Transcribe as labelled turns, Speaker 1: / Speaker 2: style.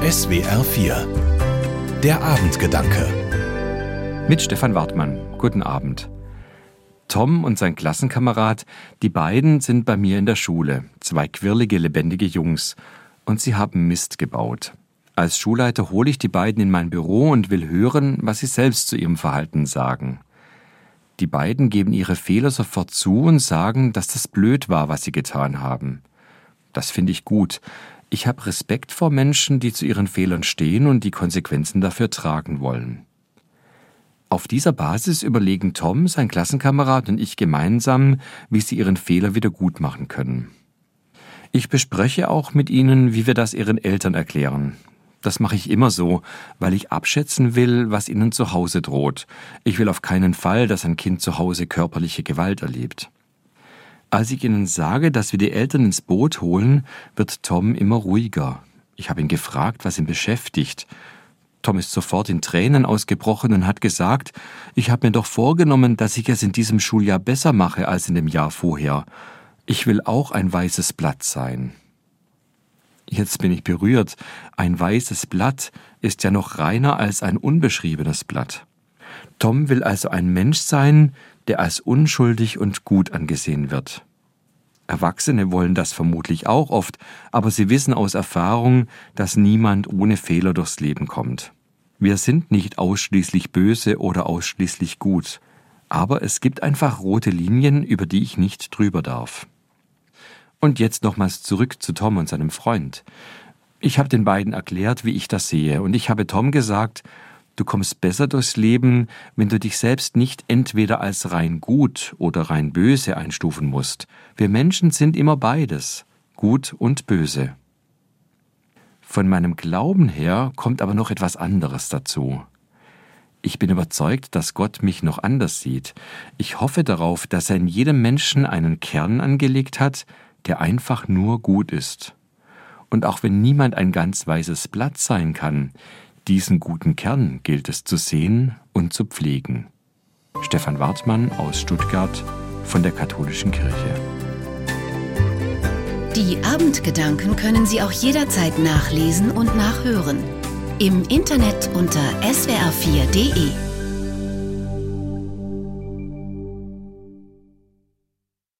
Speaker 1: SWR 4 Der Abendgedanke
Speaker 2: Mit Stefan Wartmann. Guten Abend. Tom und sein Klassenkamerad, die beiden sind bei mir in der Schule. Zwei quirlige, lebendige Jungs. Und sie haben Mist gebaut. Als Schulleiter hole ich die beiden in mein Büro und will hören, was sie selbst zu ihrem Verhalten sagen. Die beiden geben ihre Fehler sofort zu und sagen, dass das blöd war, was sie getan haben. Das finde ich gut. Ich habe Respekt vor Menschen, die zu ihren Fehlern stehen und die Konsequenzen dafür tragen wollen. Auf dieser Basis überlegen Tom, sein Klassenkamerad und ich gemeinsam, wie sie ihren Fehler wieder gut machen können. Ich bespreche auch mit ihnen, wie wir das ihren Eltern erklären. Das mache ich immer so, weil ich abschätzen will, was ihnen zu Hause droht. Ich will auf keinen Fall, dass ein Kind zu Hause körperliche Gewalt erlebt. Als ich ihnen sage, dass wir die Eltern ins Boot holen, wird Tom immer ruhiger. Ich habe ihn gefragt, was ihn beschäftigt. Tom ist sofort in Tränen ausgebrochen und hat gesagt, ich habe mir doch vorgenommen, dass ich es in diesem Schuljahr besser mache als in dem Jahr vorher. Ich will auch ein weißes Blatt sein. Jetzt bin ich berührt. Ein weißes Blatt ist ja noch reiner als ein unbeschriebenes Blatt. Tom will also ein Mensch sein, der als unschuldig und gut angesehen wird. Erwachsene wollen das vermutlich auch oft, aber sie wissen aus Erfahrung, dass niemand ohne Fehler durchs Leben kommt. Wir sind nicht ausschließlich böse oder ausschließlich gut, aber es gibt einfach rote Linien, über die ich nicht drüber darf. Und jetzt nochmals zurück zu Tom und seinem Freund. Ich habe den beiden erklärt, wie ich das sehe, und ich habe Tom gesagt, Du kommst besser durchs Leben, wenn du dich selbst nicht entweder als rein gut oder rein böse einstufen musst. Wir Menschen sind immer beides, gut und böse. Von meinem Glauben her kommt aber noch etwas anderes dazu. Ich bin überzeugt, dass Gott mich noch anders sieht. Ich hoffe darauf, dass er in jedem Menschen einen Kern angelegt hat, der einfach nur gut ist. Und auch wenn niemand ein ganz weißes Blatt sein kann, diesen guten Kern gilt es zu sehen und zu pflegen. Stefan Wartmann aus Stuttgart von der Katholischen Kirche.
Speaker 3: Die Abendgedanken können Sie auch jederzeit nachlesen und nachhören. Im Internet unter swr4.de.